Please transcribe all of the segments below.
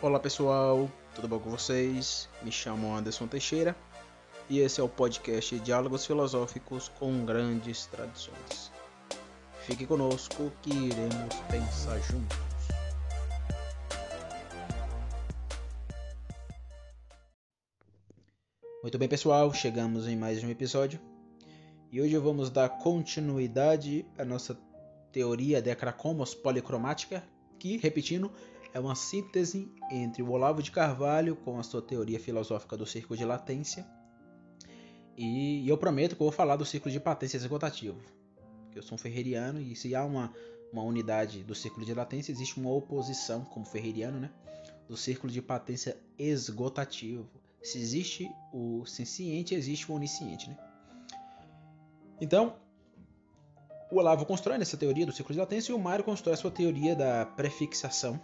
Olá pessoal, tudo bom com vocês? Me chamo Anderson Teixeira e esse é o podcast Diálogos Filosóficos com Grandes Tradições. Fique conosco que iremos pensar juntos. Muito bem, pessoal, chegamos em mais um episódio e hoje vamos dar continuidade à nossa teoria de Cracomos policromática, que, repetindo, é uma síntese entre o Olavo de Carvalho com a sua teoria filosófica do círculo de latência. E eu prometo que eu vou falar do círculo de patência executativo. Porque eu sou um ferreriano e se há uma, uma unidade do círculo de latência, existe uma oposição, como ferreriano, né? Do círculo de patência esgotativo. Se existe o senciente, existe o onisciente, né? Então, o Olavo constrói nessa teoria do círculo de latência e o Mário constrói a sua teoria da prefixação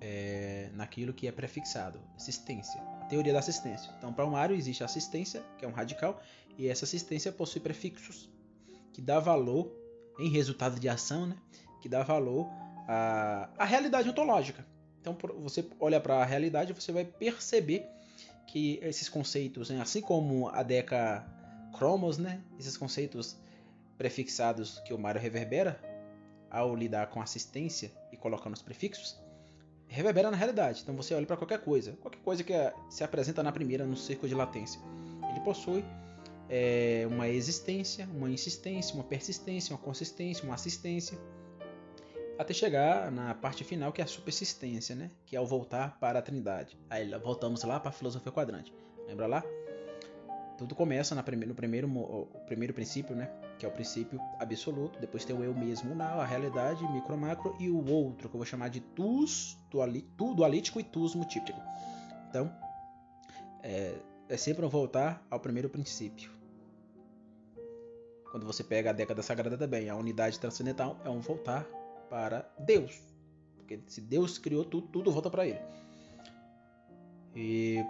é, naquilo que é prefixado, assistência, a teoria da assistência. Então, para o Mário existe assistência, que é um radical, e essa assistência possui prefixos que dá valor em resultado de ação, né? que dá valor à, à realidade ontológica. Então, você olha para a realidade, você vai perceber que esses conceitos, né? assim como a Deca Cromos, né? esses conceitos prefixados que o Mário reverbera ao lidar com assistência e colocando os prefixos, reverbera na realidade. Então você olha para qualquer coisa, qualquer coisa que se apresenta na primeira no círculo de latência. Ele possui é, uma existência, uma insistência, uma persistência, uma consistência, uma assistência, até chegar na parte final que é a supersistência, né? que é o voltar para a trindade. Aí voltamos lá para a filosofia quadrante. Lembra lá? Tudo começa no primeiro, primeiro princípio, né? Que é o princípio absoluto. Depois tem o eu mesmo, não, a realidade, micro macro, e o outro, que eu vou chamar de tus, tu dualítico e tus multíplico. Então, é, é sempre um voltar ao primeiro princípio. Quando você pega a década sagrada também, a unidade transcendental é um voltar para Deus. Porque se Deus criou tudo, tudo volta para Ele. E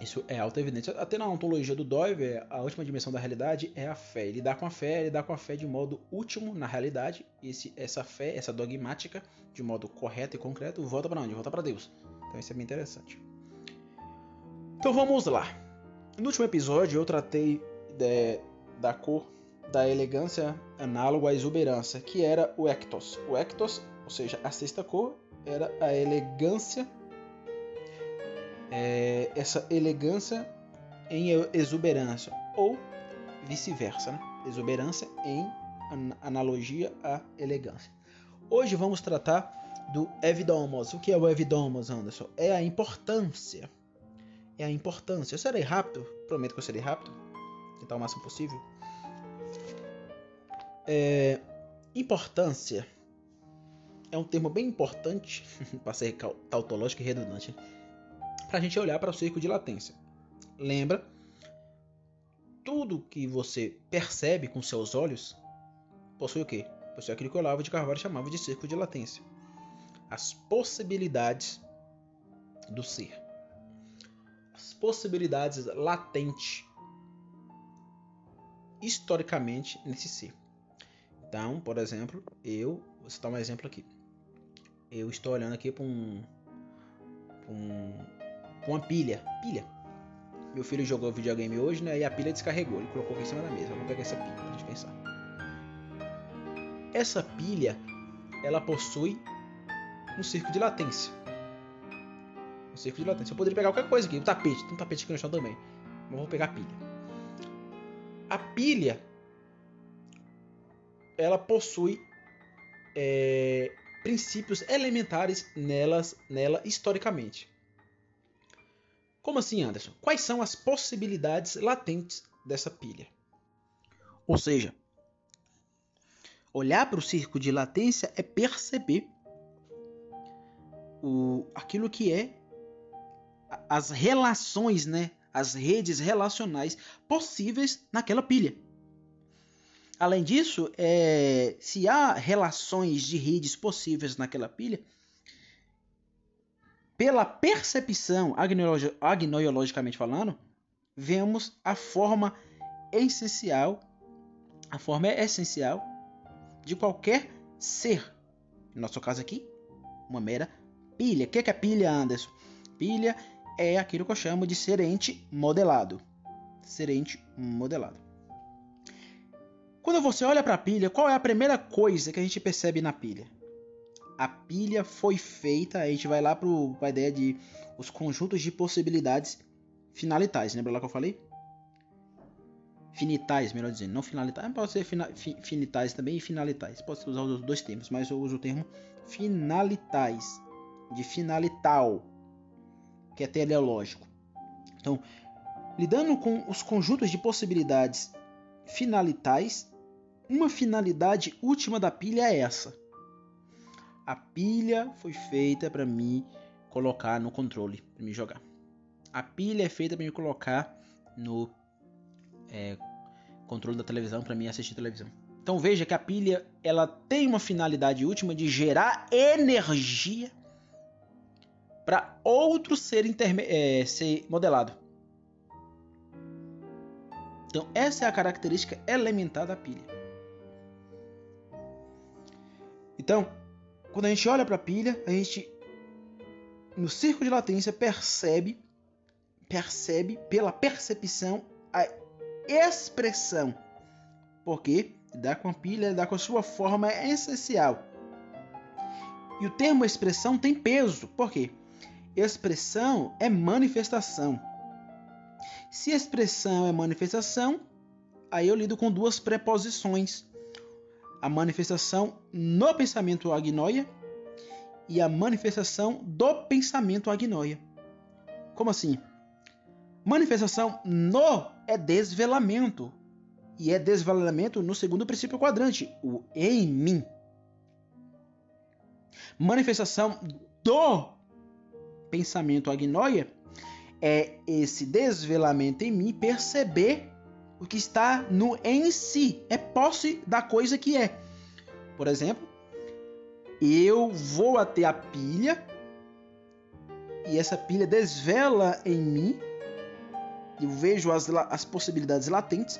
isso é auto-evidente. Até na ontologia do Doiver, a última dimensão da realidade é a fé. Ele dá com a fé, ele dá com a fé de modo último na realidade. Esse, essa fé, essa dogmática, de modo correto e concreto, volta para onde? Volta para Deus. Então isso é bem interessante. Então vamos lá. No último episódio eu tratei de, da cor da elegância análoga à exuberância, que era o ectos. O ectos, ou seja, a sexta cor, era a elegância é, essa elegância em exuberância, ou vice-versa, né? exuberância em analogia à elegância. Hoje vamos tratar do evidomos. O que é o evidomos, Anderson? É a importância. É a importância. Eu serei rápido, prometo que eu serei rápido, tentar o máximo possível. É, importância é um termo bem importante para ser tautológico e redundante para a gente olhar para o círculo de latência. Lembra? Tudo que você percebe com seus olhos possui o quê? Possui aquilo que Olavo de Carvalho chamava de círculo de latência. As possibilidades do ser. As possibilidades latentes historicamente nesse ser. Então, por exemplo, eu vou citar um exemplo aqui. Eu estou olhando aqui para um, um, com uma pilha. Pilha. Meu filho jogou videogame hoje, né? E a pilha descarregou. Ele colocou aqui em cima da mesa. Vamos pegar essa pilha pra gente pensar. Essa pilha, ela possui um círculo de latência. Um círculo de latência. Eu poderia pegar qualquer coisa aqui. Um tapete. Tem um tapete aqui no chão também. Mas vou pegar a pilha. A pilha, ela possui é, princípios elementares nelas, nela historicamente. Como assim, Anderson? Quais são as possibilidades latentes dessa pilha? Ou seja, olhar para o círculo de latência é perceber o, aquilo que é as relações, né? as redes relacionais possíveis naquela pilha. Além disso, é, se há relações de redes possíveis naquela pilha, pela percepção, agnoiologicamente falando, vemos a forma essencial, a forma essencial de qualquer ser. No nosso caso aqui, uma mera Pilha. O que é pilha, Anderson? Pilha é aquilo que eu chamo de serente modelado. Serente modelado. Quando você olha para a pilha, qual é a primeira coisa que a gente percebe na pilha? A pilha foi feita, a gente vai lá para a ideia de os conjuntos de possibilidades finalitais. Lembra lá que eu falei? Finitais, melhor dizendo, não finalitais. Pode ser fina, fi, finitais também e finalitais. Pode usar os dois termos, mas eu uso o termo finalitais, de finalital, que é teleológico. Então, lidando com os conjuntos de possibilidades finalitais, uma finalidade última da pilha é essa. A pilha foi feita para mim colocar no controle, para me jogar. A pilha é feita para me colocar no é, controle da televisão, para mim assistir televisão. Então veja que a pilha ela tem uma finalidade última de gerar energia para outro ser, é, ser modelado. Então essa é a característica elementar da pilha. Então, quando a gente olha para a pilha, a gente no círculo de latência percebe percebe pela percepção a expressão. Porque lidar com a pilha, lidar com a sua forma é essencial. E o termo expressão tem peso. Por quê? Expressão é manifestação. Se expressão é manifestação, aí eu lido com duas preposições a manifestação no pensamento agnoia e a manifestação do pensamento agnoia. Como assim? Manifestação no é desvelamento. E é desvelamento no segundo princípio quadrante, o em mim. Manifestação do pensamento agnoia é esse desvelamento em mim perceber o que está no em si, é posse da coisa que é. Por exemplo, eu vou até a pilha e essa pilha desvela em mim, eu vejo as, as possibilidades latentes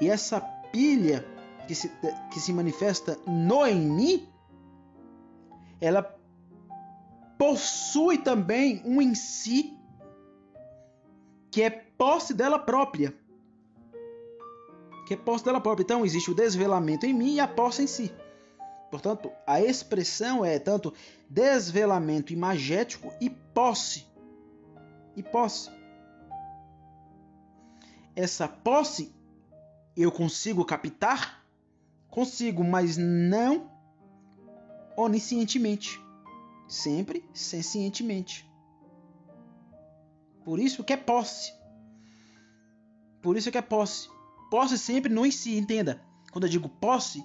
e essa pilha que se, que se manifesta no em mim, ela possui também um em si que é posse dela própria que é posse dela própria. Então existe o desvelamento em mim e a posse em si. Portanto, a expressão é tanto desvelamento imagético e posse. E posse. Essa posse eu consigo captar? Consigo, mas não oniscientemente. Sempre sencientemente. Por isso que é posse. Por isso que é posse posse sempre não em si, entenda. Quando eu digo posse,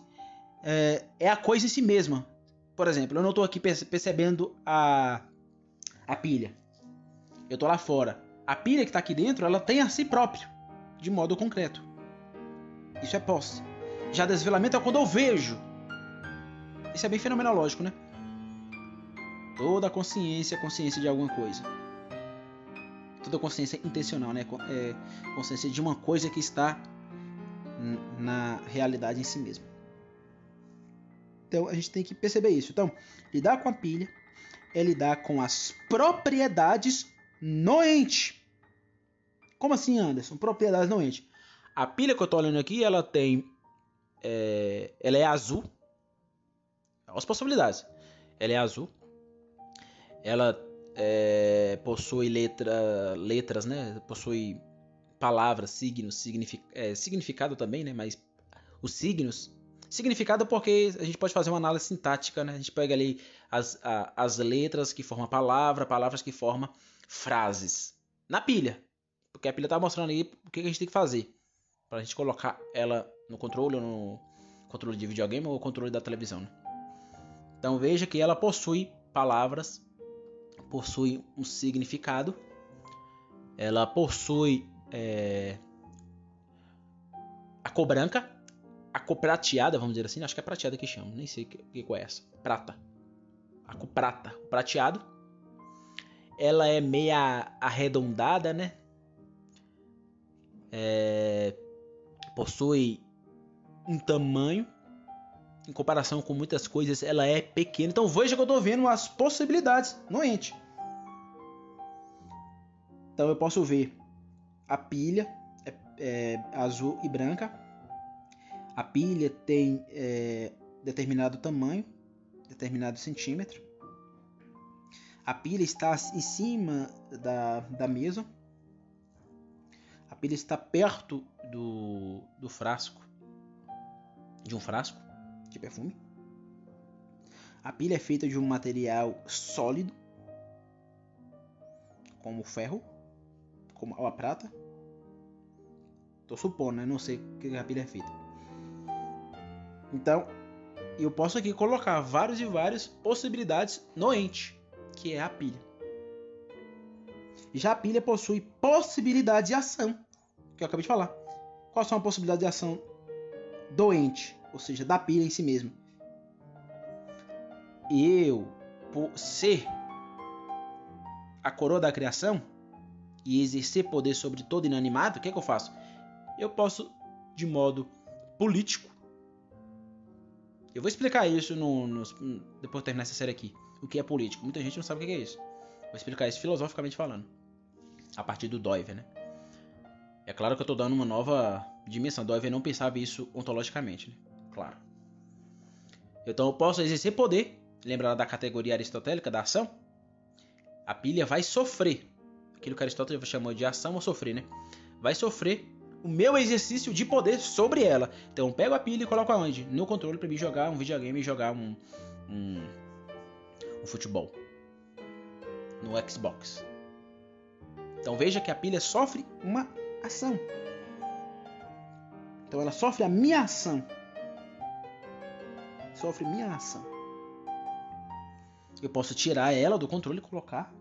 é, é a coisa em si mesma. Por exemplo, eu não estou aqui percebendo a, a pilha. Eu estou lá fora. A pilha que está aqui dentro, ela tem a si próprio, de modo concreto. Isso é posse. Já desvelamento é quando eu vejo. Isso é bem fenomenológico, né? Toda consciência é consciência de alguma coisa. Toda consciência intencional, né? É consciência de uma coisa que está na realidade em si mesmo. Então a gente tem que perceber isso. Então, lidar com a pilha é lidar com as propriedades no ente. Como assim, Anderson? Propriedades no ente. A pilha que eu estou olhando aqui, ela tem. É, ela é azul. As possibilidades. Ela é azul. Ela é, possui letra, letras, né? Possui palavras, signos, signific, é, significado também, né? Mas os signos. Significado porque a gente pode fazer uma análise sintática, né? A gente pega ali as, a, as letras que formam palavra, palavras que formam frases. Na pilha. Porque a pilha tá mostrando aí o que a gente tem que fazer. Pra gente colocar ela no controle, ou no controle de videogame ou controle da televisão, né? Então veja que ela possui palavras, possui um significado, ela possui é, a cor branca, a cor prateada, vamos dizer assim, acho que é prateada que chama, nem sei o que, que é essa, prata, a cor prata, o prateado, ela é meia arredondada, né? É, possui um tamanho em comparação com muitas coisas, ela é pequena. Então veja que eu estou vendo as possibilidades no ente. Então eu posso ver a pilha é, é, azul e branca. A pilha tem é, determinado tamanho, determinado centímetro. A pilha está em cima da, da mesa. A pilha está perto do, do frasco, de um frasco de perfume. A pilha é feita de um material sólido, como ferro, como a prata. Tô supondo, né? Não sei que a pilha é feita. Então, eu posso aqui colocar várias e várias possibilidades no ente, que é a pilha. Já a pilha possui possibilidade de ação, que eu acabei de falar. Quais são as possibilidades de ação doente, ou seja, da pilha em si mesmo? Eu, por ser a coroa da criação e exercer poder sobre todo inanimado, o que, é que eu faço? Eu posso, de modo político, eu vou explicar isso no, no, depois de terminar essa série aqui. O que é político? Muita gente não sabe o que é isso. Vou explicar isso filosoficamente falando. A partir do Doiver, né? É claro que eu estou dando uma nova dimensão. Doiver não pensava isso ontologicamente, né? Claro. Então eu posso exercer poder. Lembra da categoria aristotélica da ação? A pilha vai sofrer. Aquilo que Aristóteles chamou de ação ou sofrer, né? Vai sofrer o meu exercício de poder sobre ela. Então eu pego a pilha e coloco aonde? No controle para mim jogar um videogame e jogar um, um, um futebol. No Xbox. Então veja que a pilha sofre uma ação. Então ela sofre a minha ação. Sofre minha ação. Eu posso tirar ela do controle e colocar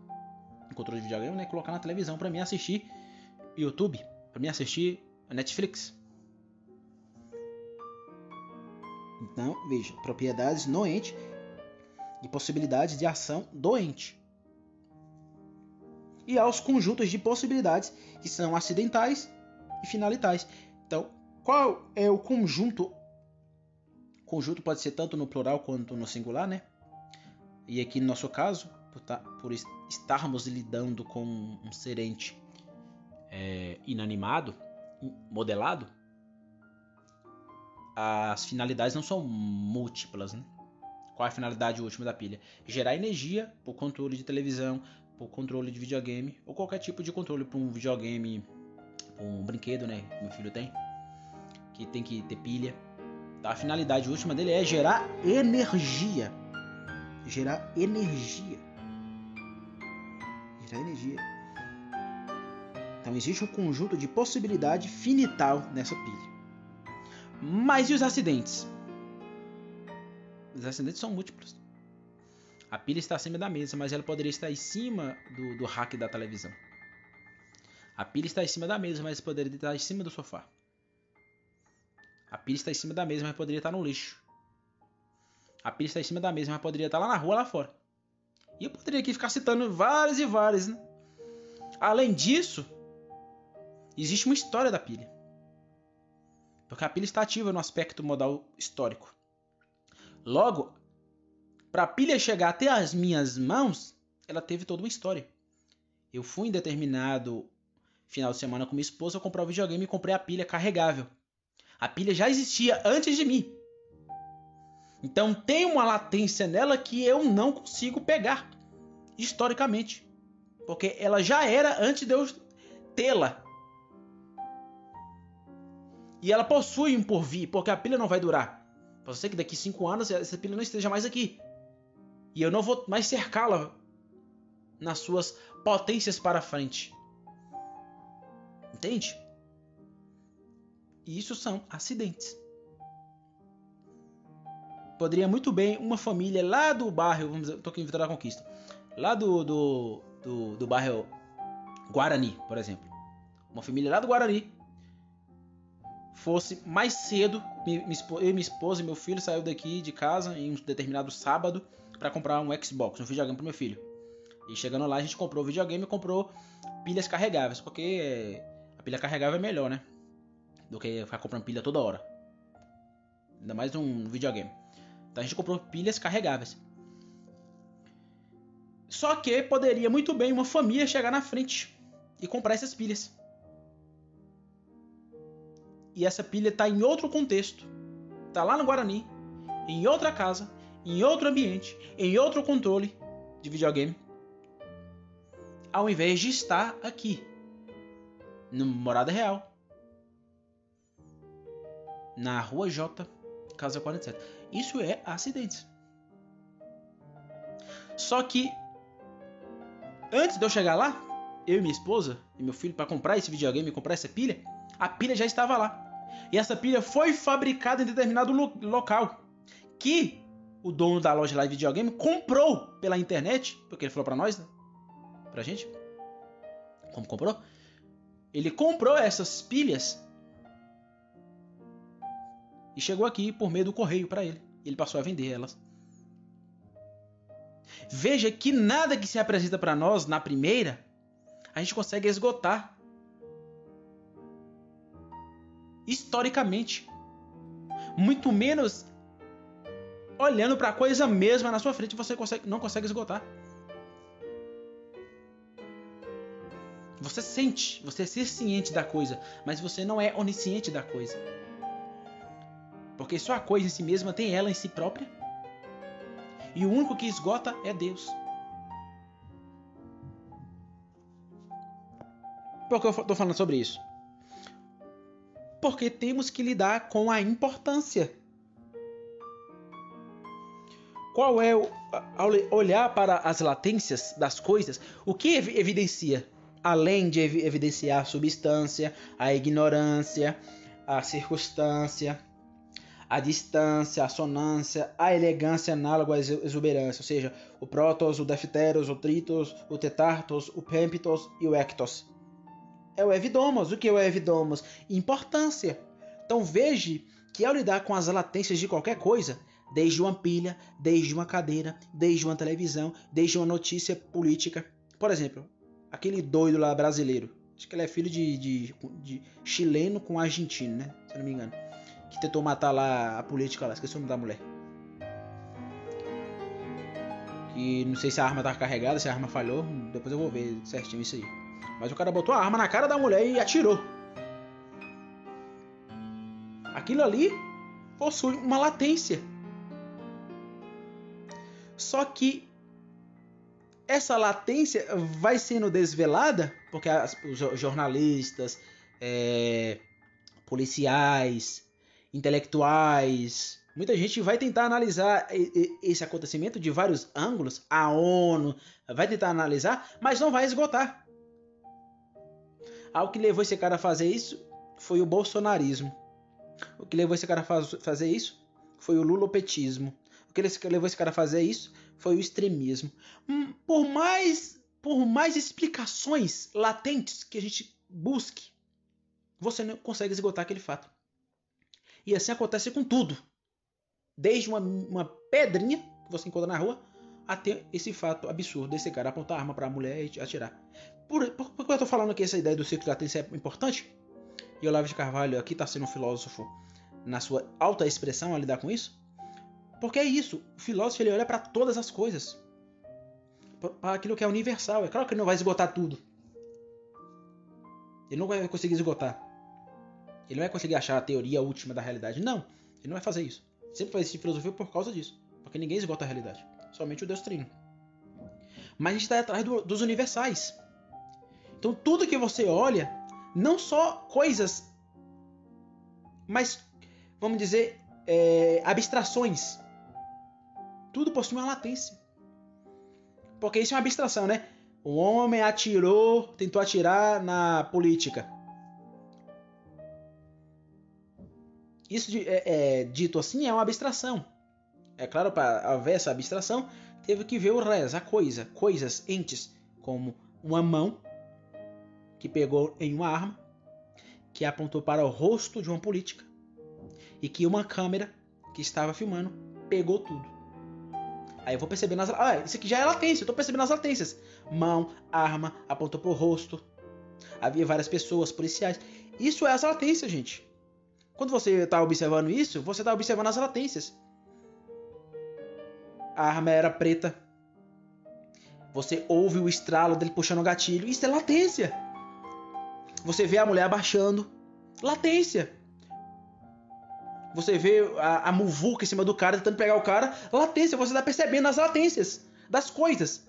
controle de videogame, né? Colocar na televisão para mim assistir YouTube, para mim assistir Netflix. Então, veja, propriedades no ente e possibilidades de ação do ente. E aos conjuntos de possibilidades que são acidentais e finalitais. Então, qual é o conjunto? Conjunto pode ser tanto no plural quanto no singular, né? E aqui no nosso caso, por, tá, por estarmos lidando com um serente é, inanimado, modelado, as finalidades não são múltiplas, né? Qual é a finalidade última da pilha? Gerar energia por controle de televisão, por controle de videogame ou qualquer tipo de controle para um videogame, um brinquedo, né? Meu filho tem, que tem que ter pilha. Tá? A finalidade última dele é gerar energia, gerar energia, gerar energia. Então existe um conjunto de possibilidade finital nessa pilha. Mas e os acidentes? Os acidentes são múltiplos. A pilha está acima da mesa, mas ela poderia estar em cima do, do rack da televisão. A pilha está em cima da mesa, mas poderia estar em cima do sofá. A pilha está em cima da mesa, mas poderia estar no lixo. A pilha está em cima da mesa, mas poderia estar lá na rua, lá fora. E eu poderia aqui ficar citando várias e várias. Né? Além disso, existe uma história da pilha. Porque a pilha está ativa no aspecto modal histórico. Logo, para a pilha chegar até as minhas mãos, ela teve toda uma história. Eu fui em determinado final de semana com minha esposa comprar o videogame e comprei a pilha carregável. A pilha já existia antes de mim. Então tem uma latência nela que eu não consigo pegar historicamente. Porque ela já era antes de eu tê-la. E ela possui um porvir, porque a pilha não vai durar. Pode ser que daqui 5 anos essa pilha não esteja mais aqui. E eu não vou mais cercá-la nas suas potências para frente. Entende? E isso são acidentes. Poderia muito bem uma família lá do bairro, vamos dizer, tô aqui em Vitória da Conquista, lá do, do, do, do bairro Guarani, por exemplo. Uma família lá do Guarani fosse mais cedo. Eu, minha esposa e meu filho saiu daqui de casa em um determinado sábado para comprar um Xbox, um videogame para meu filho. E chegando lá a gente comprou o videogame e comprou pilhas carregáveis, porque a pilha carregável é melhor, né? Do que ficar comprando pilha toda hora. Ainda mais um videogame. Então a gente comprou pilhas carregáveis. Só que poderia muito bem uma família chegar na frente e comprar essas pilhas. E essa pilha está em outro contexto. Está lá no Guarani, em outra casa, em outro ambiente, em outro controle de videogame. Ao invés de estar aqui, no Morada Real, na Rua J, casa 47. Isso é acidentes. Só que antes de eu chegar lá, eu e minha esposa e meu filho para comprar esse videogame, comprar essa pilha, a pilha já estava lá. E essa pilha foi fabricada em determinado lo local que o dono da loja lá de videogame comprou pela internet, porque ele falou para nós, né? Pra gente. Como comprou? Ele comprou essas pilhas e chegou aqui por meio do correio para ele. Ele passou a vender elas. Veja que nada que se apresenta para nós na primeira a gente consegue esgotar. Historicamente. Muito menos olhando para a coisa mesma na sua frente você consegue, não consegue esgotar. Você sente, você é ciente da coisa, mas você não é onisciente da coisa. Porque só a coisa em si mesma tem ela em si própria. E o único que esgota é Deus. Por que eu estou falando sobre isso? Porque temos que lidar com a importância. Qual é, o, ao olhar para as latências das coisas, o que evidencia? Além de evidenciar a substância, a ignorância, a circunstância, a distância, a sonância, a elegância análoga à exuberância, ou seja, o prótos, o defteros, o tritos, o tetartos, o pempitos e o ectos. É o evidomos. O que é o evidomos? Importância. Então veja que ao lidar com as latências de qualquer coisa, desde uma pilha, desde uma cadeira, desde uma televisão, desde uma notícia política, por exemplo, aquele doido lá brasileiro, acho que ele é filho de, de, de chileno com argentino, né? Se eu não me engano que tentou matar lá a política lá, esqueci o nome da mulher. Que não sei se a arma tava carregada, se a arma falhou, depois eu vou ver certinho isso aí. Mas o cara botou a arma na cara da mulher e atirou. Aquilo ali possui uma latência. Só que essa latência vai sendo desvelada porque as, os jornalistas, é, policiais, intelectuais, muita gente vai tentar analisar esse acontecimento de vários ângulos. A ONU vai tentar analisar, mas não vai esgotar. Algo que levou esse cara a fazer isso foi o bolsonarismo. O que levou esse cara a fazer isso foi o lulopetismo. O que levou esse cara a fazer isso foi o extremismo. Hum, por mais, por mais explicações latentes que a gente busque, você não consegue esgotar aquele fato. E assim acontece com tudo. Desde uma, uma pedrinha que você encontra na rua até esse fato absurdo desse cara apontar a arma para a mulher e atirar. Por, por, por que eu estou falando que essa ideia do ciclo de latência é importante? E Olavo de Carvalho aqui está sendo um filósofo na sua alta expressão a lidar com isso? Porque é isso, o filósofo ele olha para todas as coisas. Para aquilo que é universal. É claro que ele não vai esgotar tudo. Ele não vai conseguir esgotar. Ele não vai conseguir achar a teoria última da realidade. Não, ele não vai fazer isso. Sempre vai existir filosofia por causa disso. Porque ninguém esgota a realidade. Somente o Deus Trino. Mas a gente está atrás do, dos universais. Então tudo que você olha, não só coisas, mas vamos dizer é, abstrações. Tudo possui uma latência. Porque isso é uma abstração, né? Um homem atirou, tentou atirar na política. Isso é, é, dito assim é uma abstração. É claro, para haver essa abstração, teve que ver o res, a coisa, coisas, entes, como uma mão que pegou em uma arma, que apontou para o rosto de uma política, e que uma câmera que estava filmando pegou tudo. Aí eu vou percebendo as. Ah, isso aqui já é latência, eu tô percebendo as latências. Mão, arma, apontou para o rosto. Havia várias pessoas, policiais. Isso é as latências, gente. Quando você está observando isso, você está observando as latências. a arma era preta. Você ouve o estralo dele puxando o gatilho. Isso é latência. Você vê a mulher abaixando. Latência. Você vê a, a muvuca em cima do cara tentando pegar o cara. Latência. Você está percebendo as latências das coisas.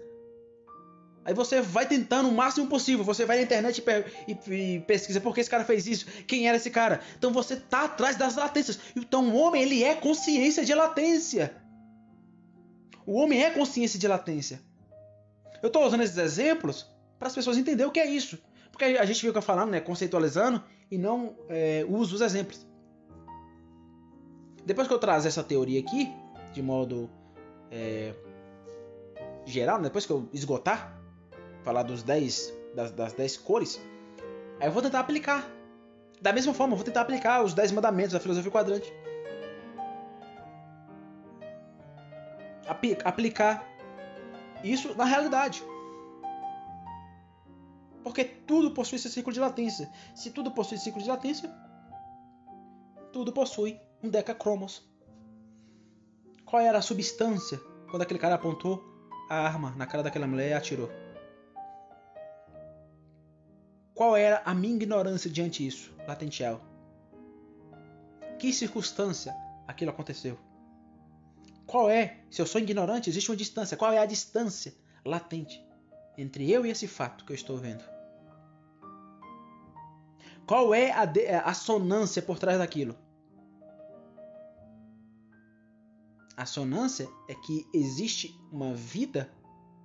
Aí você vai tentando o máximo possível. Você vai na internet e, e, e, pesquisa por que esse cara fez isso, quem era esse cara. Então você tá atrás das latências. Então o homem ele é consciência de latência. O homem é consciência de latência. Eu estou usando esses exemplos para as pessoas entenderem o que é isso. Porque a gente fica falando, né, conceitualizando e não é, os exemplos. Depois que eu trazer essa teoria aqui, de modo é, geral, né, depois que eu esgotar, falar dos 10 das, das 10 cores, aí eu vou tentar aplicar. Da mesma forma, eu vou tentar aplicar os 10 mandamentos da filosofia quadrante. Aplicar isso na realidade. Porque tudo possui esse ciclo de latência. Se tudo possui ciclo de latência, tudo possui um decacromos. Qual era a substância quando aquele cara apontou a arma na cara daquela mulher e atirou? Qual era a minha ignorância diante disso, latenteal? Que circunstância aquilo aconteceu? Qual é, se eu sou ignorante, existe uma distância. Qual é a distância latente entre eu e esse fato que eu estou vendo? Qual é a, de, a sonância por trás daquilo? A sonância é que existe uma vida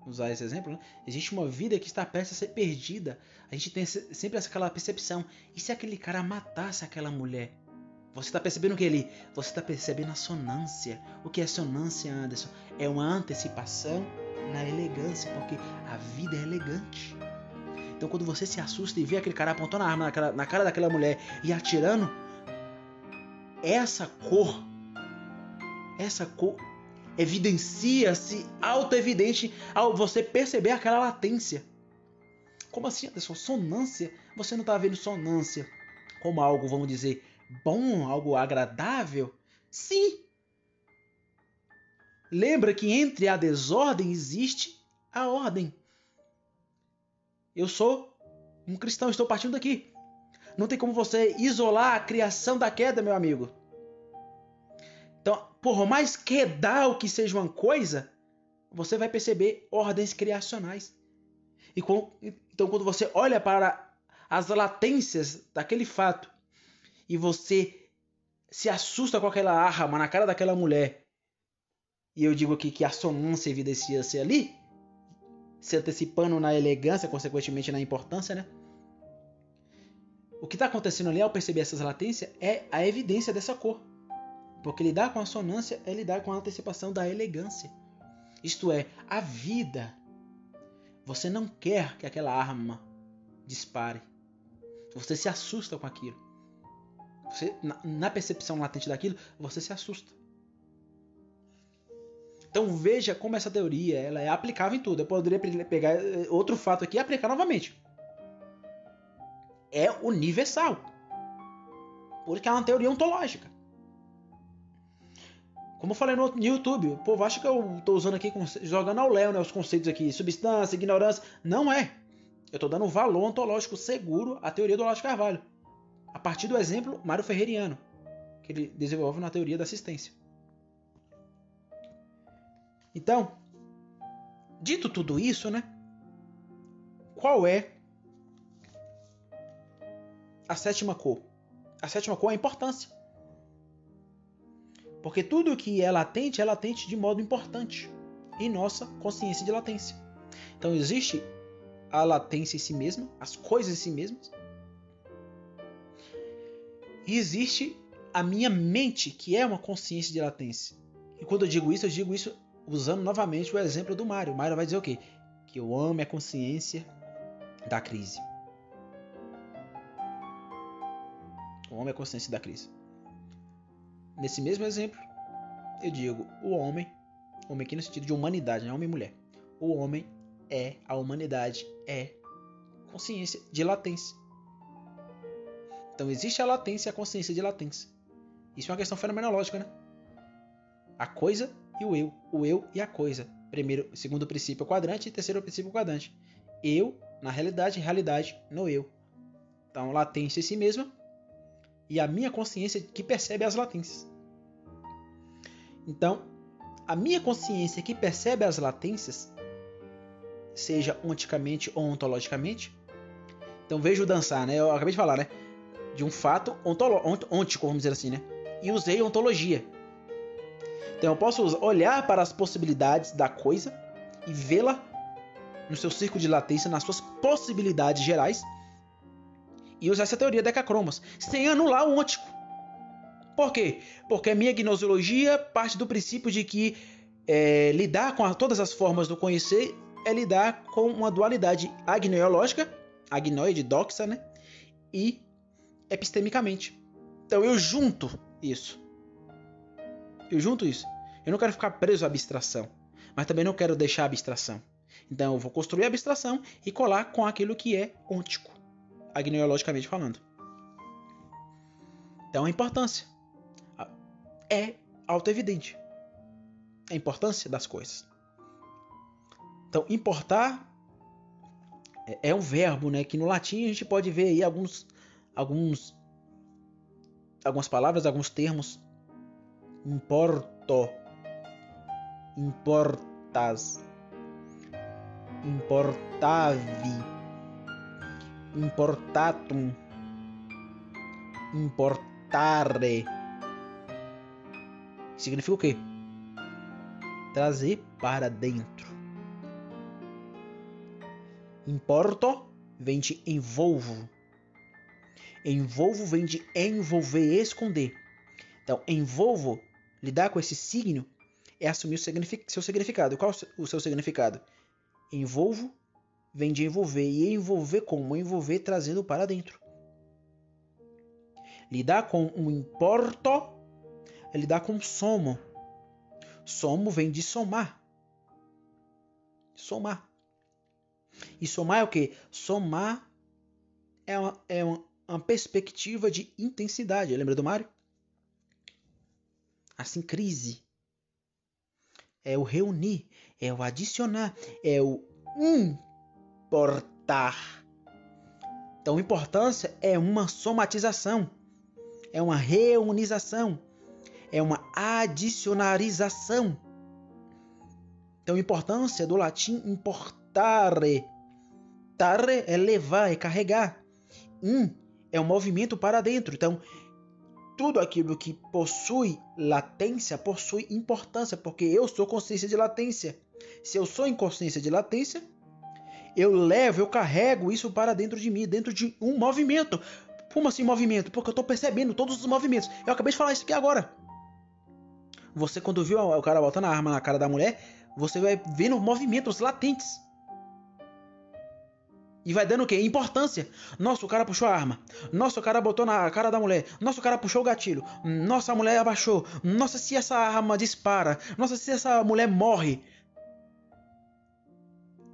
usar esse exemplo, né? existe uma vida que está prestes a ser perdida. A gente tem sempre aquela percepção. E se aquele cara matasse aquela mulher? Você está percebendo o que ele? Você está percebendo a sonância. O que é sonância, Anderson? É uma antecipação na elegância, porque a vida é elegante. Então, quando você se assusta e vê aquele cara apontando a arma na cara, na cara daquela mulher e atirando, essa cor, essa cor evidencia-se auto-evidente ao você perceber aquela latência. Como assim, Anderson? Sonância? Você não está vendo sonância como algo, vamos dizer, bom, algo agradável? Sim. Lembra que entre a desordem existe a ordem. Eu sou um cristão, estou partindo daqui. Não tem como você isolar a criação da queda, meu amigo. Então, por mais que o que seja uma coisa, você vai perceber ordens criacionais. E com, então, quando você olha para as latências daquele fato e você se assusta com aquela arma na cara daquela mulher, e eu digo aqui que a sonância evidencia-se ali, se antecipando na elegância, consequentemente na importância, né? O que está acontecendo ali ao perceber essas latências é a evidência dessa cor. Porque lidar com a sonância é lidar com a antecipação da elegância. Isto é, a vida. Você não quer que aquela arma dispare. Você se assusta com aquilo. Você, na, na percepção latente daquilo, você se assusta. Então veja como essa teoria ela é aplicável em tudo. Eu poderia pegar eh, outro fato aqui e aplicar novamente. É universal. Porque é uma teoria ontológica. Como eu falei no YouTube, o povo acha que eu estou usando aqui, jogando ao léu né, os conceitos aqui, substância, ignorância. Não é. Eu estou dando um valor ontológico seguro à teoria do Olavo Carvalho. A partir do exemplo Mário Ferreiriano, que ele desenvolve na teoria da assistência. Então, dito tudo isso, né? Qual é a sétima cor? A sétima cor é a importância. Porque tudo que é latente é latente de modo importante em nossa consciência de latência. Então existe a latência em si mesma, as coisas em si mesmas. E existe a minha mente, que é uma consciência de latência. E quando eu digo isso, eu digo isso usando novamente o exemplo do Mário. O Mário vai dizer o quê? Que o homem é consciência da crise. O homem é consciência da crise. Nesse mesmo exemplo, eu digo o homem, homem aqui no sentido de humanidade, não homem e mulher. O homem é, a humanidade é consciência de latência. Então existe a latência e a consciência de latência. Isso é uma questão fenomenológica, né? A coisa e o eu, o eu e a coisa. Primeiro, segundo princípio quadrante e terceiro princípio quadrante. Eu na realidade, realidade no eu. Então, latência em si mesma e a minha consciência que percebe as latências. Então, a minha consciência que percebe as latências, seja onticamente ou ontologicamente. Então, vejo dançar, né? Eu acabei de falar, né? De um fato ontico, vamos dizer assim, né? E usei ontologia. Então, eu posso olhar para as possibilidades da coisa e vê-la no seu círculo de latência, nas suas possibilidades gerais, e usar essa teoria decacromos, sem anular o ôntico. Por quê? Porque a minha gnoseologia parte do princípio de que é, lidar com a, todas as formas do conhecer é lidar com uma dualidade agnoiológica, agnoide, doxa, né? E epistemicamente. Então eu junto isso. Eu junto isso. Eu não quero ficar preso à abstração, mas também não quero deixar a abstração. Então eu vou construir a abstração e colar com aquilo que é ôntico agnoiologicamente falando. Então a importância é auto-evidente. A importância das coisas. Então, importar é, é um verbo, né? Que no latim a gente pode ver aí alguns, alguns, algumas palavras, alguns termos. Importo, importas, importavi importatum, importare. Significa o quê? Trazer para dentro. Importo vem de envolvo. Envolvo vem de envolver, esconder. Então, envolvo, lidar com esse signo, é assumir o seu significado. Qual o seu significado? Envolvo vem de envolver e envolver como envolver trazendo para dentro. Lidar com um importo é lidar com somo. Somo vem de somar. Somar. E somar é o que? Somar é uma, é uma, uma perspectiva de intensidade. Lembra do Mário? Assim, crise. É o reunir, é o adicionar, é o um importar. Então, importância é uma somatização, é uma reunização, é uma adicionarização. Então, importância do latim importare. Tare é levar, é carregar. In é um movimento para dentro. Então, tudo aquilo que possui latência possui importância, porque eu sou consciência de latência. Se eu sou em consciência de latência, eu levo, eu carrego isso para dentro de mim, dentro de um movimento. Como assim movimento? Porque eu estou percebendo todos os movimentos. Eu acabei de falar isso aqui agora. Você, quando viu o cara botando a arma na cara da mulher, você vai vendo movimentos latentes. E vai dando o quê? Importância. Nossa, o cara puxou a arma. Nossa, o cara botou na cara da mulher. Nossa, o cara puxou o gatilho. Nossa, a mulher abaixou. Nossa, se essa arma dispara. Nossa, se essa mulher morre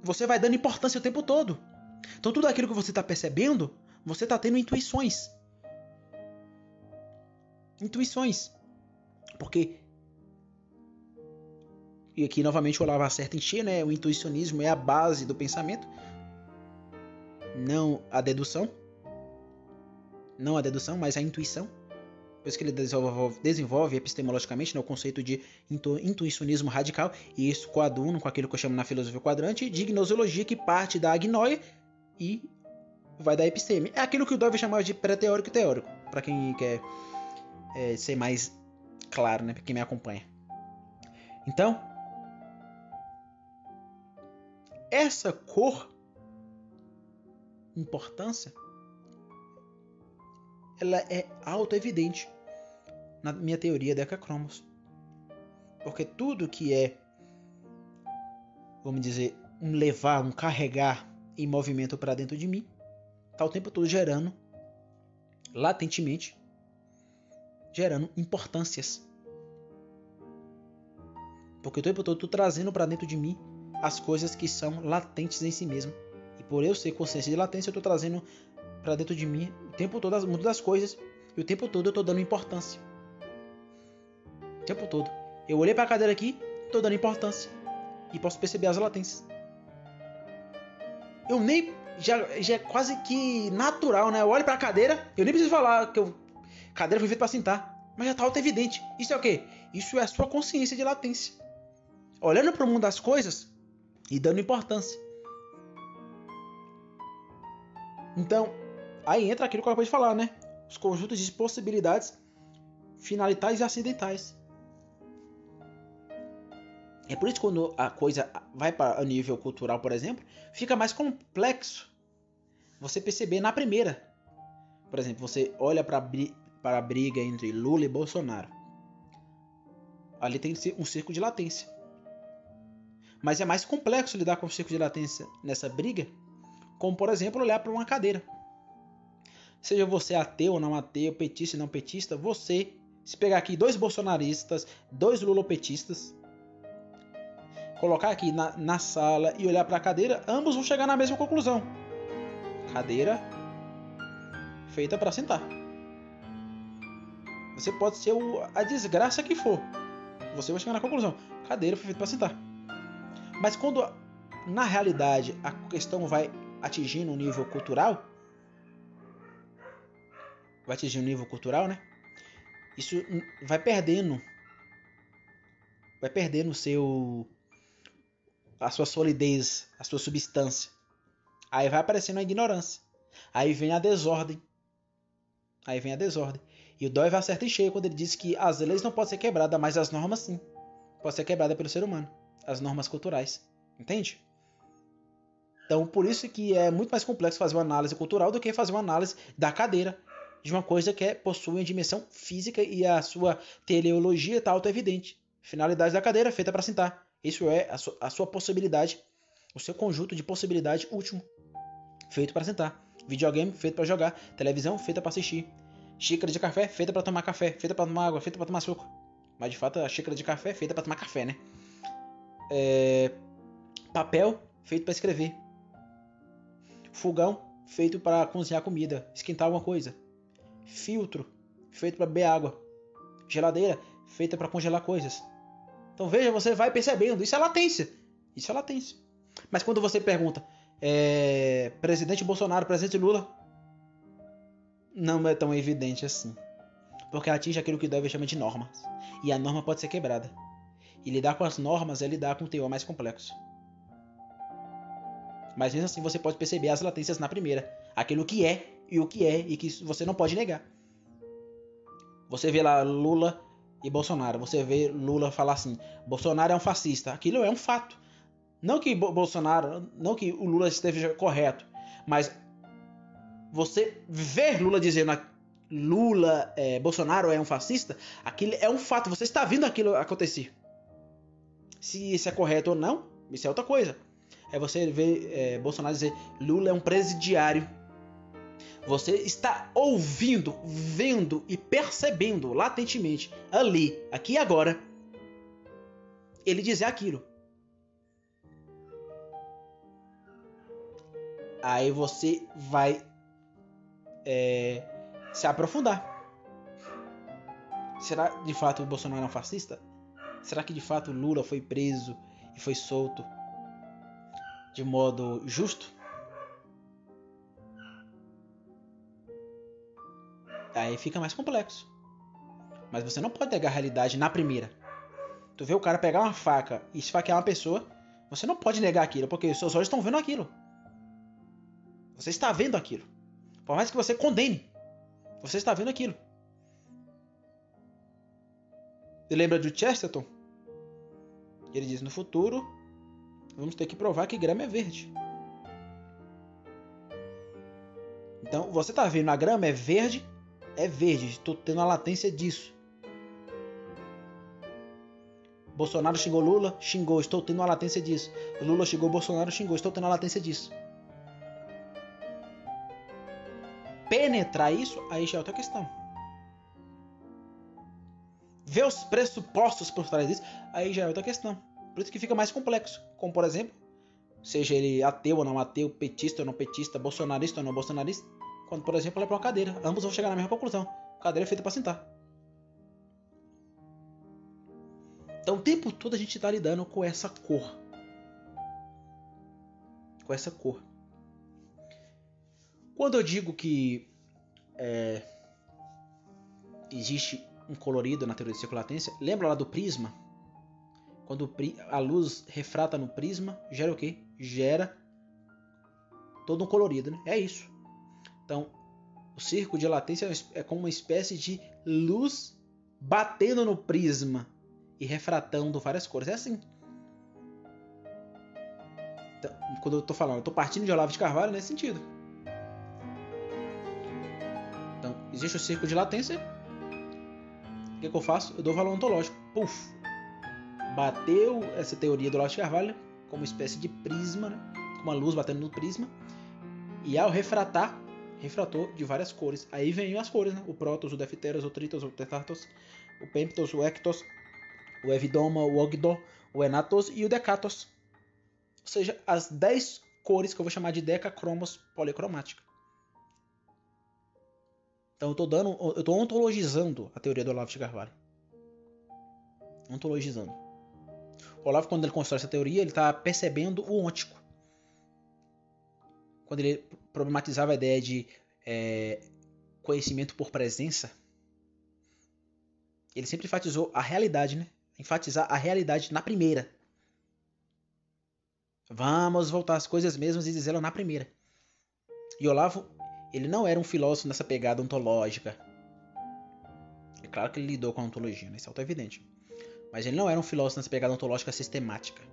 você vai dando importância o tempo todo. Então tudo aquilo que você está percebendo, você está tendo intuições. Intuições. Porque e aqui novamente o Olavo acerta em cheio, né? O intuicionismo é a base do pensamento, não a dedução. Não a dedução, mas a intuição. Isso que ele desenvolve, desenvolve epistemologicamente né, o conceito de intu, intuicionismo radical, e isso coaduna com aquilo que eu chamo na filosofia quadrante de gnoseologia, que parte da agnoia e vai da episteme. É aquilo que o Dove chamava de pré-teórico e teórico, para quem quer é, ser mais claro, né, quem me acompanha. Então, essa cor, importância, ela é auto-evidente na minha teoria Decacromos. Porque tudo que é, vamos dizer, um levar, um carregar em movimento para dentro de mim, está o tempo todo gerando, latentemente, gerando importâncias. Porque o tempo todo estou trazendo para dentro de mim as coisas que são latentes em si mesmo. E por eu ser consciência de latência, eu estou trazendo para dentro de mim o tempo todo mundo das coisas e o tempo todo eu estou dando importância. O tempo todo. Eu olhei para a cadeira aqui, Tô dando importância. E posso perceber as latências. Eu nem. Já, já é quase que natural, né? Eu olho pra cadeira, eu nem preciso falar que eu. Cadeira foi feita para sentar. Mas já tá auto evidente. Isso é o quê? Isso é a sua consciência de latência. Olhando para o mundo das coisas e dando importância. Então, aí entra aquilo que eu acabei de falar, né? Os conjuntos de possibilidades finalitais e acidentais. É por isso que quando a coisa vai para o nível cultural, por exemplo, fica mais complexo você perceber na primeira. Por exemplo, você olha para a briga entre Lula e Bolsonaro. Ali tem um círculo de latência. Mas é mais complexo lidar com o círculo de latência nessa briga, como por exemplo olhar para uma cadeira. Seja você ateu ou não ateu, petista ou não petista, você, se pegar aqui dois bolsonaristas, dois lulopetistas, colocar aqui na, na sala e olhar para a cadeira, ambos vão chegar na mesma conclusão. Cadeira feita para sentar. Você pode ser o, a desgraça que for. Você vai chegar na conclusão. Cadeira foi feita para sentar. Mas quando na realidade a questão vai atingindo um nível cultural, vai atingir um nível cultural, né? Isso vai perdendo vai perdendo o seu a sua solidez, a sua substância. Aí vai aparecendo a ignorância. Aí vem a desordem. Aí vem a desordem. E o Dói vai acertar em cheio quando ele diz que as leis não podem ser quebradas, mas as normas sim. Pode ser quebrada pelo ser humano. As normas culturais. Entende? Então, por isso que é muito mais complexo fazer uma análise cultural do que fazer uma análise da cadeira de uma coisa que é, possui dimensão física e a sua teleologia está auto-evidente. Finalidade da cadeira feita para sentar. Isso é a, su a sua possibilidade, o seu conjunto de possibilidade último, feito para sentar. Videogame feito para jogar, televisão feita para assistir, Xícara de café feita para tomar café, feita para tomar água, feita para tomar suco. Mas de fato a xícara de café é feita para tomar café, né? É... Papel feito para escrever. Fogão feito para cozinhar comida, esquentar alguma coisa. Filtro feito para beber água. Geladeira feita para congelar coisas. Então veja, você vai percebendo, isso é latência. Isso é latência. Mas quando você pergunta, é... presidente Bolsonaro, presidente Lula, não é tão evidente assim. Porque atinge aquilo que deve chama de normas. E a norma pode ser quebrada. E lidar com as normas é lidar com um teor mais complexo. Mas mesmo assim você pode perceber as latências na primeira. Aquilo que é e o que é e que você não pode negar. Você vê lá Lula e Bolsonaro. Você vê Lula falar assim: Bolsonaro é um fascista. Aquilo é um fato. Não que Bolsonaro, não que o Lula esteja correto, mas você ver Lula dizendo Lula, é, Bolsonaro é um fascista, aquilo é um fato. Você está vendo aquilo acontecer. Se isso é correto ou não, isso é outra coisa. É você ver é, Bolsonaro dizer Lula é um presidiário. Você está ouvindo, vendo e percebendo latentemente ali, aqui e agora, ele dizer aquilo. Aí você vai é, se aprofundar. Será de fato o Bolsonaro é um fascista? Será que de fato Lula foi preso e foi solto de modo justo? Aí fica mais complexo. Mas você não pode negar a realidade na primeira. Tu vê o cara pegar uma faca e esfaquear uma pessoa, você não pode negar aquilo, porque seus olhos estão vendo aquilo. Você está vendo aquilo. Por mais que você condene, você está vendo aquilo. Você lembra de Chesterton? Ele diz: no futuro, vamos ter que provar que grama é verde. Então, você está vendo a grama é verde, é verde. Estou tendo a latência disso. Bolsonaro xingou Lula, xingou, estou tendo a latência disso. Lula xingou Bolsonaro, xingou, estou tendo a latência disso. penetrar isso, aí já é outra questão. Ver os pressupostos por trás disso, aí já é outra questão. Por isso que fica mais complexo. Como, por exemplo, seja ele ateu ou não ateu, petista ou não petista, bolsonarista ou não bolsonarista. Quando, por exemplo, é para uma cadeira. Ambos vão chegar na mesma conclusão. Cadeira é feita para sentar. Então o tempo todo a gente está lidando com essa cor. Com essa cor. Quando eu digo que é, existe um colorido na teoria de circulatência, lembra lá do prisma? Quando a luz refrata no prisma, gera o quê? Gera todo um colorido, né? É isso. Então, o círculo de latência é como uma espécie de luz batendo no prisma e refratando várias cores. É assim. Então, quando eu estou falando, eu estou partindo de Olavo de Carvalho nesse sentido. Então, existe o círculo de latência. O que, que eu faço? Eu dou valor ontológico. Puf! Bateu essa teoria do Olavo de Carvalho como uma espécie de prisma, né? uma luz batendo no prisma. E ao refratar, refratou de várias cores. Aí vem as cores, né? O Protos, o Defteros, o Tritos, o Tetartos, o Pemptos, o Ectos, o Evidoma, o Ogdo, o Enatos e o Decatos. Ou seja, as 10 cores que eu vou chamar de decacromos policromática. Então eu estou dando, eu tô ontologizando a teoria do Olavo de Carvalho. Ontologizando. O Olavo, quando ele constrói essa teoria, ele está percebendo o ôntico. Quando ele problematizava a ideia de é, conhecimento por presença, ele sempre enfatizou a realidade, né? Enfatizar a realidade na primeira. Vamos voltar às coisas mesmas e dizê-la na primeira. E Olavo, ele não era um filósofo nessa pegada ontológica. É claro que ele lidou com a ontologia, né? isso é auto-evidente. Mas ele não era um filósofo nessa pegada ontológica sistemática.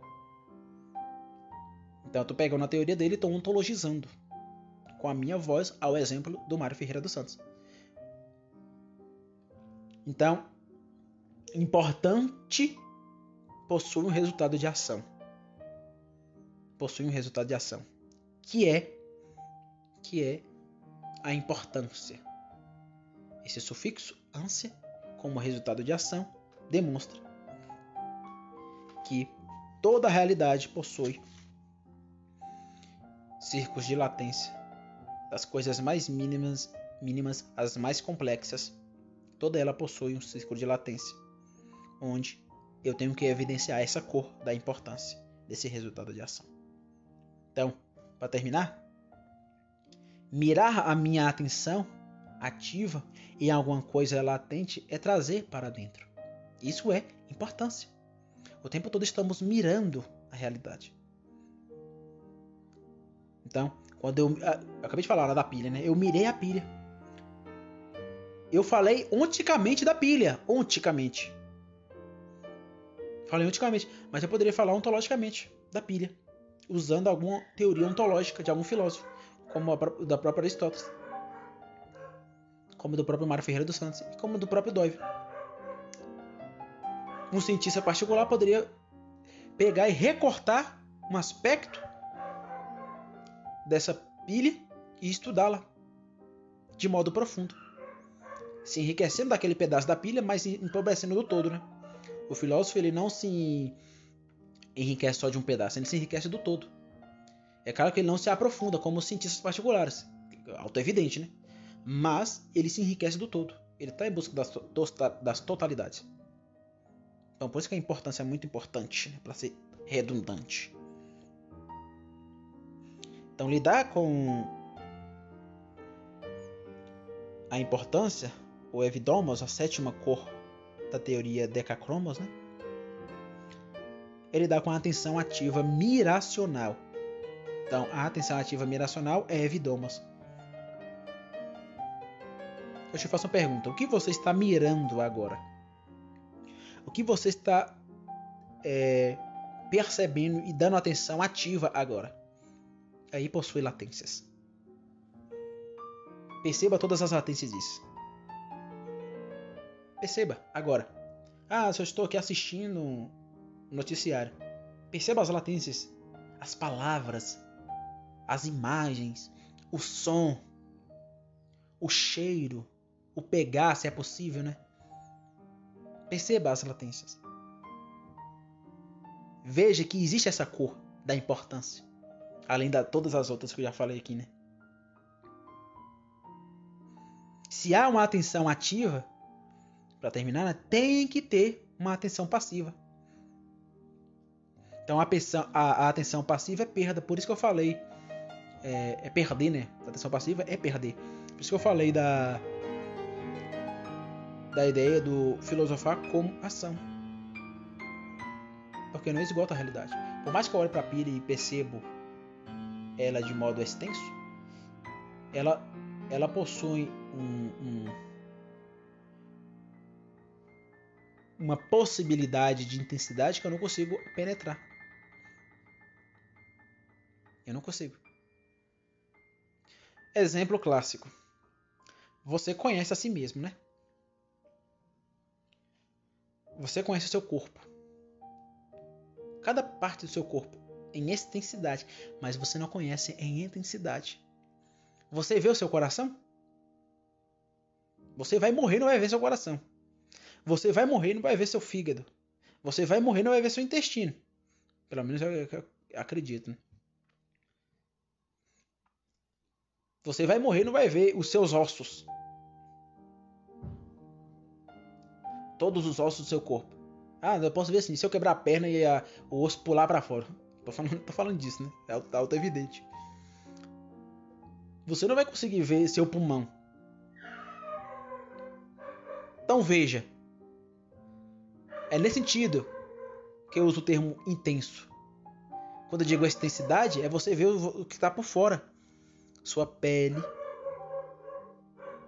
Então eu tô pegando a teoria dele e tô ontologizando. Com a minha voz, ao exemplo do Mário Ferreira dos Santos. Então, importante possui um resultado de ação. Possui um resultado de ação, que é que é a importância. Esse sufixo ânsia como resultado de ação demonstra que toda a realidade possui círculos de latência, das coisas mais mínimas, mínimas às mais complexas, toda ela possui um círculo de latência onde eu tenho que evidenciar essa cor da importância desse resultado de ação. Então, para terminar, mirar a minha atenção ativa em alguma coisa latente é trazer para dentro. Isso é importância. O tempo todo estamos mirando a realidade. Então, quando eu, ah, eu acabei de falar da pilha, né? Eu mirei a pilha. Eu falei onticamente da pilha, onticamente. Falei antigamente, mas eu poderia falar ontologicamente da pilha, usando alguma teoria ontológica de algum filósofo, como a da própria Aristóteles, como do próprio Mário Ferreira dos Santos e como do próprio Dove. Um cientista particular poderia pegar e recortar um aspecto dessa pilha e estudá-la de modo profundo, se enriquecendo daquele pedaço da pilha, mas empobrecendo do todo, né? O filósofo ele não se enriquece só de um pedaço, ele se enriquece do todo. É claro que ele não se aprofunda como os cientistas particulares, auto-evidente, né? Mas ele se enriquece do todo. Ele está em busca das, das, totalidades. Então, por isso que a importância é muito importante, né? para ser redundante. Então, lidar com a importância, o evidomos, a sétima cor da teoria Decacromos, né? ele dá com a atenção ativa miracional. Então, a atenção ativa miracional é evidomos. Eu te faço uma pergunta: o que você está mirando agora? O que você está é, percebendo e dando atenção ativa agora? Aí possui latências. Perceba todas as latências disso. Perceba agora. Ah, só estou aqui assistindo um noticiário. Perceba as latências, as palavras, as imagens, o som, o cheiro, o pegar, se é possível, né? Perceba as latências. Veja que existe essa cor da importância, além de todas as outras que eu já falei aqui, né? Se há uma atenção ativa, para terminar, né, tem que ter uma atenção passiva. Então a, a, a atenção passiva é perda, por isso que eu falei. É, é, perder, né? A atenção passiva é perder. Por isso que eu falei da, da ideia do filosofar como ação. Porque não esgota a realidade. Por mais que eu olhe para a pilha e percebo ela de modo extenso, ela, ela possui um, um, uma possibilidade de intensidade que eu não consigo penetrar. Eu não consigo. Exemplo clássico. Você conhece a si mesmo, né? Você conhece o seu corpo. Cada parte do seu corpo em extensidade, mas você não conhece em intensidade. Você vê o seu coração? Você vai morrer e não vai ver seu coração. Você vai morrer e não vai ver seu fígado. Você vai morrer e não vai ver seu intestino. Pelo menos eu, acredito. Né? Você vai morrer e não vai ver os seus ossos. Todos os ossos do seu corpo. Ah, eu posso ver assim, se eu quebrar a perna e a, o osso pular para fora. Tô falando, tô falando disso, né? É auto evidente. Você não vai conseguir ver seu pulmão. Então veja. É nesse sentido que eu uso o termo intenso. Quando eu digo a intensidade, é você ver o que está por fora sua pele,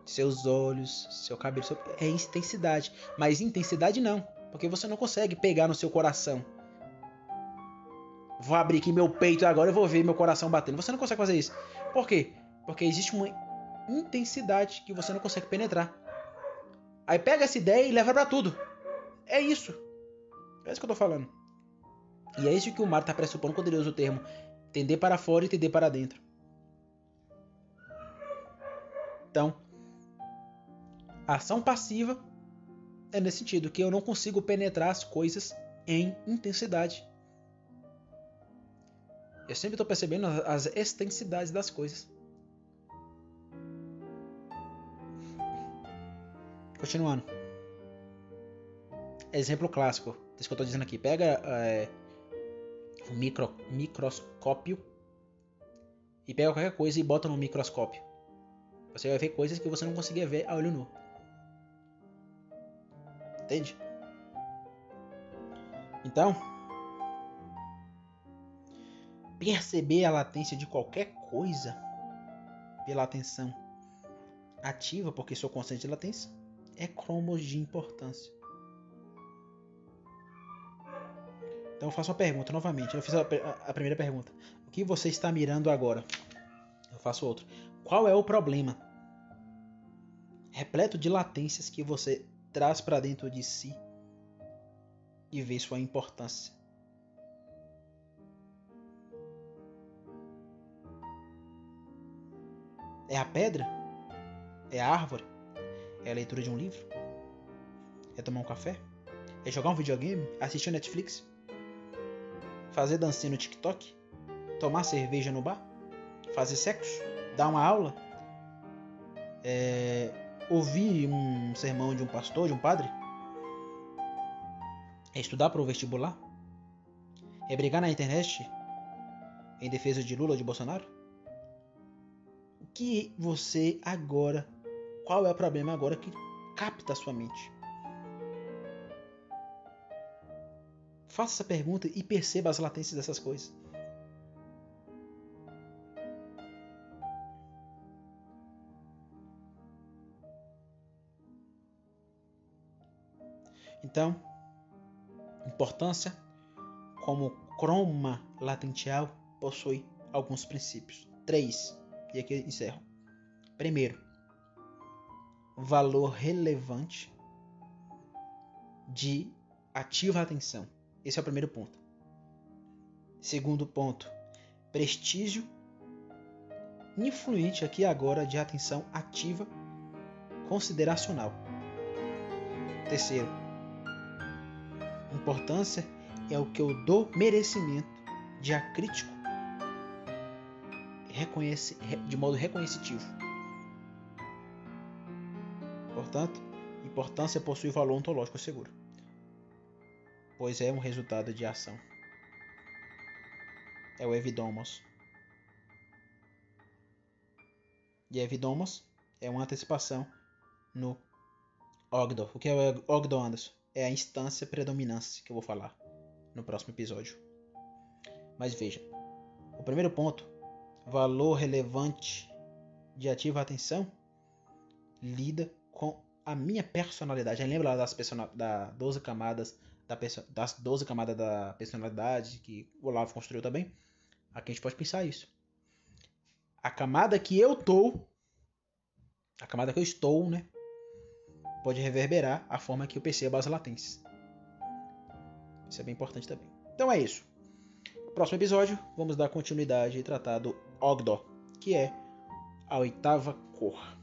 seus olhos, seu cabelo. Seu... É intensidade. Mas intensidade não. Porque você não consegue pegar no seu coração. Vou abrir aqui meu peito agora e vou ver meu coração batendo. Você não consegue fazer isso. Por quê? Porque existe uma intensidade que você não consegue penetrar. Aí pega essa ideia e leva para tudo. É isso. É isso que eu tô falando. E é isso que o Mar tá pressupondo quando ele usa o termo entender para fora e entender para dentro. Então, ação passiva é nesse sentido, que eu não consigo penetrar as coisas em intensidade. Eu sempre estou percebendo as extensidades das coisas. Continuando. Exemplo clássico desse que eu estou dizendo aqui. Pega é, um micro, microscópio e pega qualquer coisa e bota no microscópio. Você vai ver coisas que você não conseguia ver a olho nu. Entende? Então, perceber a latência de qualquer coisa pela atenção ativa, porque sou consciente de latência, é cromos de importância. Então eu faço uma pergunta novamente. Eu fiz a, a, primeira pergunta. O que você está mirando agora? Eu faço outra. Qual é o problema? repleto de latências que você traz para dentro de si e vê sua importância. É a pedra? É a árvore? É a leitura de um livro? É tomar um café? É jogar um videogame? Assistir Netflix? Fazer dancinha no TikTok? Tomar cerveja no bar? Fazer sexo? Dar uma aula? É ouvir um sermão de um pastor, de um padre? É estudar para o vestibular? É brigar na internet em defesa de Lula ou de Bolsonaro? Que você agora, qual é o problema agora que capta a sua mente? Faça essa pergunta e perceba as latências dessas coisas. Então, importância como croma latential possui alguns princípios. Três, e aqui eu encerro. Primeiro, valor relevante de ativa atenção. Esse é o primeiro ponto. Segundo ponto, prestígio influente aqui agora de atenção ativa consideracional. Terceiro, Importância é o que eu dou merecimento de acrítico de modo reconhecitivo. Portanto, importância possui valor ontológico seguro, pois é um resultado de ação. é o Evidomos. E Evidomos é uma antecipação no Ogdo. O que é o Ogdo, Anderson? É a instância predominância que eu vou falar no próximo episódio. Mas veja, o primeiro ponto, valor relevante de ativa atenção, lida com a minha personalidade. Lembra das, da 12 camadas da das 12 camadas da personalidade que o Olavo construiu também? Aqui a gente pode pensar isso. A camada que eu tô, a camada que eu estou, né, pode reverberar a forma que eu percebo as latências. Isso é bem importante também. Então é isso. Próximo episódio, vamos dar continuidade e tratar do Ogdo, que é a oitava cor.